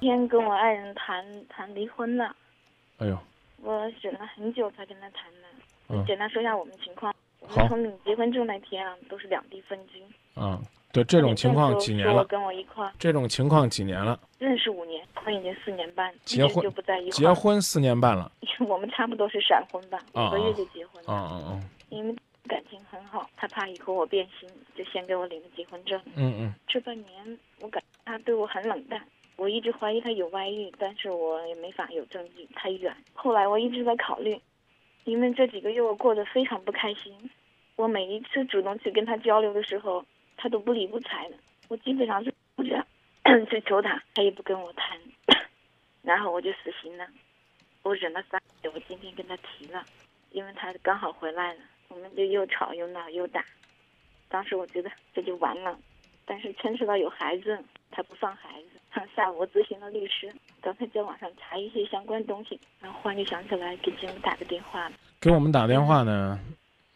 今天跟我爱人谈谈离婚了，哎呦，我忍了很久才跟他谈的。嗯简单说一下我们情况，我好们从领结婚证那天啊，都是两地分居。啊，对，这种情况几年了？我跟我一块儿这种情况几年了？认识五年，婚已经四年半，结婚就不在一块结。婚四年半了。我们差不多是闪婚吧，啊五个月就结婚了。啊啊啊！因为感情很好，他怕以后我变心，就先给我领了结婚证。嗯嗯这半年我感他对我很冷淡，我一直怀疑他有外遇，但是我也没法有证据，太远。后来我一直在考虑，因为这几个月我过得非常不开心，我每一次主动去跟他交流的时候，他都不理不睬的，我基本上是不这样 去求他，他也不跟我谈，然后我就死心了，我忍了三个月，我今天跟他提了，因为他刚好回来了，我们就又吵又闹又打，当时我觉得这就完了。但是牵扯到有孩子，他不放孩子。下午我咨询了律师，刚才在网上查一些相关东西，然后忽然就想起来给节目打个电话。给我们打电话呢，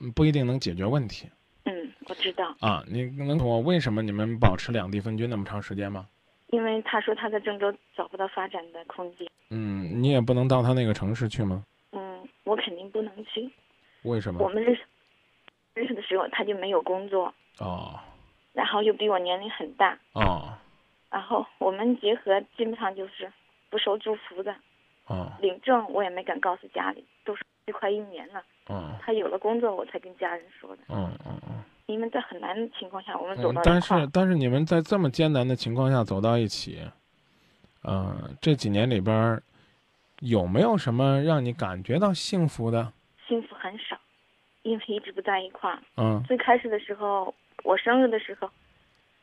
嗯不一定能解决问题嗯，我知道，啊。你能我为什么你们保持两地分居那么长时间吗？因为他说他在郑州找不到发展的空间。嗯，你也不能到他那个城市去吗？嗯，我肯定不能去。为什么？我们认识认识的时候他就没有工作，哦然后又比我年龄很大，哦然后我们结合基本上就是不收祝福的。哦领证我也没敢告诉家里，都是快一年了。哦他有了工作，我才跟家人说的。嗯嗯嗯。因为在很难的情况下，我们走嗯到，一但。是但是你们在这么艰难的情况下走到一起，呃，这几年里边儿有没有什么让你感觉到幸福的？幸福很少，因为一直不在一块儿。嗯，最开始的时候，我生日的时候，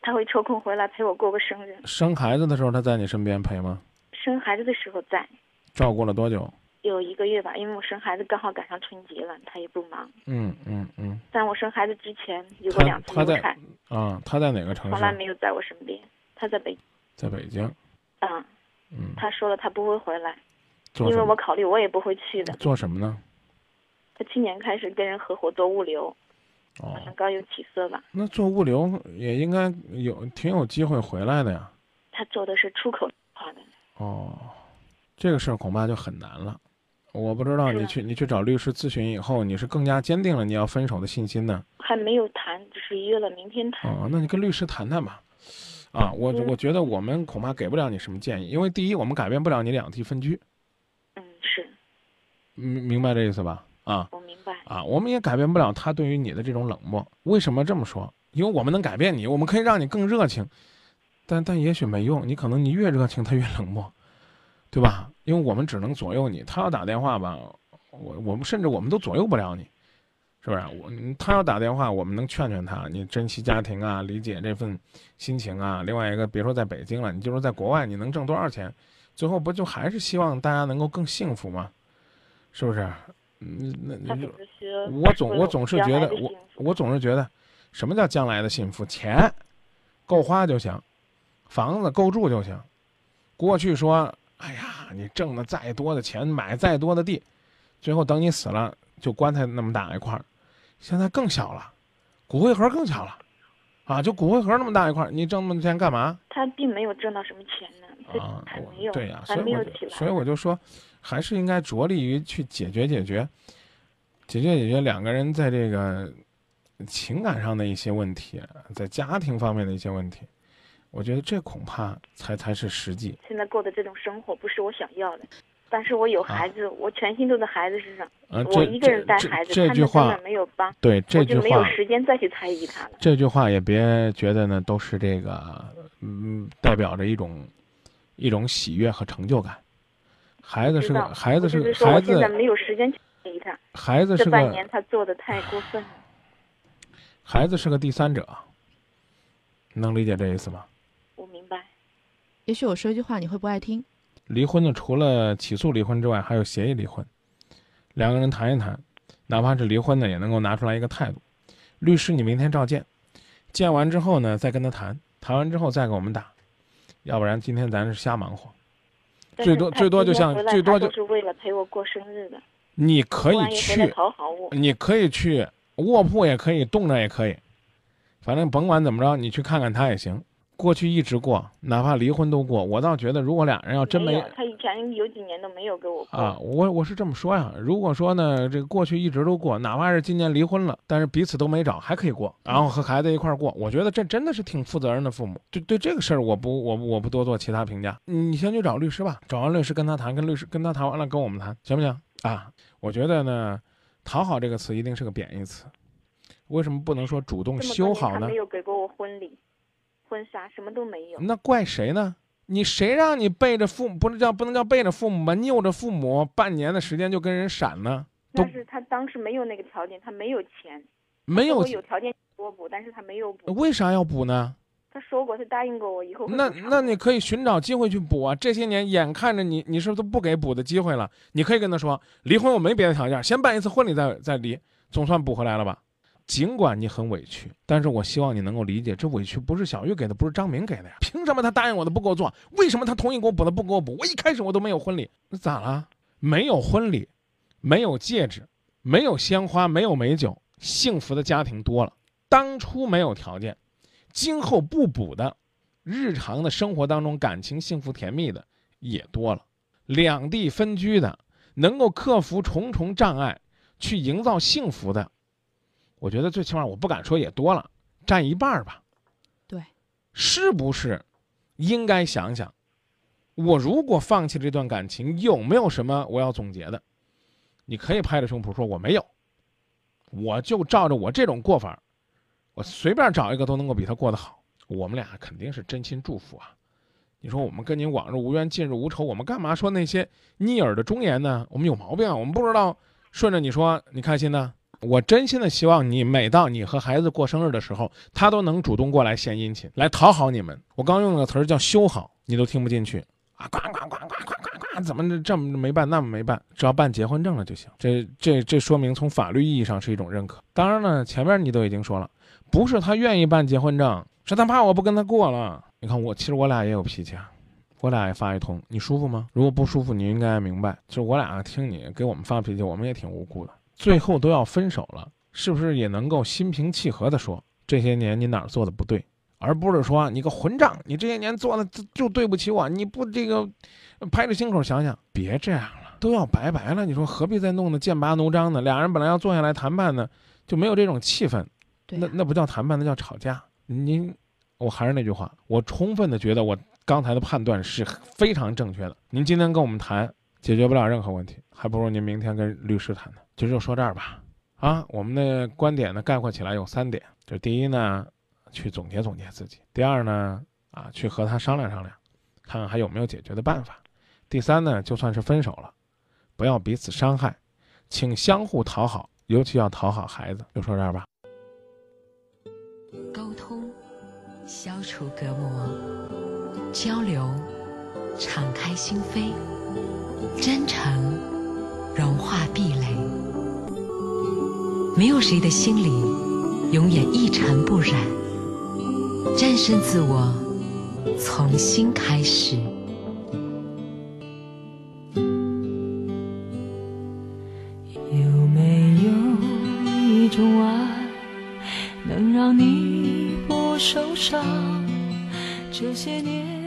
他会抽空回来陪我过个生日。生孩子的时候他在你身边陪吗？生孩子的时候在，照顾了多久？有一个月吧，因为我生孩子刚好赶上春节了，他也不忙。嗯嗯嗯，但我生孩子之前，有过两次他在流产，啊，他在哪个城市从来？没有在我身边。他在北，在北京。嗯，嗯，他说了他不会回来？因为我考虑我也不会去的。做什么呢？他去年开始跟人合伙做物流，哦好，像刚有起色吧。那做物流也应该有挺有机会回来的呀。他做的是出口化的，哦，这个事儿恐怕就很难了。我不知道你去你去找律师咨询以后，你是更加坚定了你要分手的信心呢？还没有谈，只是约了明天谈。哦，那你跟律师谈谈吧。啊，我嗯我觉得我们恐怕给不了你什么建议，因为第一，我们改变不了你两地分居，嗯，是明明白这意思吧？啊。啊，我们也改变不了他对于你的这种冷漠。为什么这么说？因为我们能改变你，我们可以让你更热情，但但也许没用，你可能你越热情，他越冷漠，对吧？因为我们只能左右你，他要打电话吧，我我们甚至我们都左右不了你，是不是？我他要打电话，我们能劝劝他，你珍惜家庭啊，理解这份心情啊。另外一个，别说在北京了，你就说在国外，你能挣多少钱？最后不就还是希望大家能够更幸福吗？是不是？嗯，那他那就只是说，我总我总是觉得我我总是觉得，什么叫将来的幸福？钱够花就行，房子够住就行。过去说，哎呀，你挣的再多的钱，买再多的地，最后等你死了，就棺材那么大一块儿。现在更小了，骨灰盒更小了，啊，就骨灰盒那么大一块儿，你挣那么多钱干嘛？他并没有挣到什么钱呢，这啊，还没有，对呀、还所以我就没有起来。所以我就说，还是应该着力于去解决解决，解决解决两个人在这个情感上的一些问题，在家庭方面的一些问题，我觉得这恐怕才才是实际。现在过的这种生活不是我想要的，但是我有孩子，我全心都在孩子身上，呃，我一个人带孩子，这这句话没有帮，对这句我就没有，时间再去猜疑他了。这句话也别觉得呢都是这个，嗯，代表着一种一种喜悦和成就感。孩子是个，孩子是孩子，现在没有时间去猜疑他，孩子是个这半年他做的太过分了。孩子是个第三者，能理解这意思吗？我明白，也许我说一句话你会不爱听，离婚的除了起诉离婚之外，还有协议离婚，两个人谈一谈，哪怕是离婚的，也能够拿出来一个态度。律师，你明天召见，见完之后呢，再跟他谈，谈完之后再给我们打，要不然今天咱是瞎忙活。最多最多就像最多就是为了陪我过生日的，你可以去，讨好我。你可以去卧铺，也可以冻着也可以，反正甭管怎么着，你去看看他也行。过去一直过，哪怕离婚都过。我倒觉得，如果俩人要真没以前有几年都没有给我过啊。我我是这么说呀，如果说呢，这个过去一直都过，哪怕是今年离婚了，但是彼此都没找，还可以过，然后和孩子一块儿过。我觉得这真的是挺负责任的父母。对对，这个事儿我不我我不多做其他评价。你先去找律师吧，找完律师跟他谈，跟律师跟他谈完了跟我们谈，行不行啊？我觉得呢，讨好这个词一定是个贬义词。为什么不能说主动修好呢？没有给过我婚礼。婚纱什么都没有，那怪谁呢？你谁让你背着父母，不能叫不能叫背着父母吧？拗着父母半年的时间就跟人闪呢？但是他当时没有那个条件，他没有钱，没有有条件多补，但是他没有补。为啥要补呢？他说过，他答应过我以后。那那你可以寻找机会去补啊！这些年眼看着你，你是不是都不给补的机会了？你可以跟他说，离婚我没别的条件，先办一次婚礼再再离，总算补回来了吧？尽管你很委屈，但是我希望你能够理解，这委屈不是小玉给的，不是张明给的呀。凭什么他答应我的不给我做？为什么他同意给我补的不给我补？我一开始我都没有婚礼，那咋了？没有婚礼，没有戒指，没有鲜花，没有美酒，幸福的家庭多了。当初没有条件，今后不补的，日常的生活当中感情幸福甜蜜的也多了。两地分居的，能够克服重重障碍，去营造幸福的。我觉得最起码我不敢说也多了，占一半吧。对，是不是应该想想，我如果放弃这段感情，有没有什么我要总结的？你可以拍着胸脯说我没有，我就照着我这种过法，我随便找一个都能够比他过得好。我们俩肯定是真心祝福啊！你说我们跟您往日无冤，近日无仇，我们干嘛说那些逆耳的忠言呢？我们有毛病啊！我们不知道顺着你说你开心呢。我真心的希望你，每到你和孩子过生日的时候，他都能主动过来献殷勤，来讨好你们。我刚用那个词儿叫修好，你都听不进去啊！呱呱呱呱呱呱呱！怎么这么没办，那么没办？只要办结婚证了就行。这这这说明从法律意义上是一种认可。当然了，前面你都已经说了，不是他愿意办结婚证，是他怕我不跟他过了。你看我，其实我俩也有脾气啊，我俩也发一通，你舒服吗？如果不舒服，你应该明白，就是我俩听你给我们发脾气，我们也挺无辜的。最后都要分手了，是不是也能够心平气和地说这些年你哪儿做的不对，而不是说你个混账，你这些年做的就对不起我，你不这个拍着心口想想，别这样了，都要拜拜了，你说何必再弄得剑拔弩张呢？俩人本来要坐下来谈判呢，就没有这种气氛，那那不叫谈判，那叫吵架。您，我还是那句话，我充分的觉得我刚才的判断是非常正确的。您今天跟我们谈解决不了任何问题，还不如您明天跟律师谈呢。其实就说这儿吧，啊，我们的观点呢概括起来有三点，就第一呢，去总结总结自己；第二呢，啊，去和他商量商量，看看还有没有解决的办法；第三呢，就算是分手了，不要彼此伤害，请相互讨好，尤其要讨好孩子。就说这儿吧。沟通，消除隔膜；交流，敞开心扉；真诚，融化壁垒。没有谁的心里永远一尘不染。战胜自我，从新开始。有没有一种爱，能让你不受伤？这些年。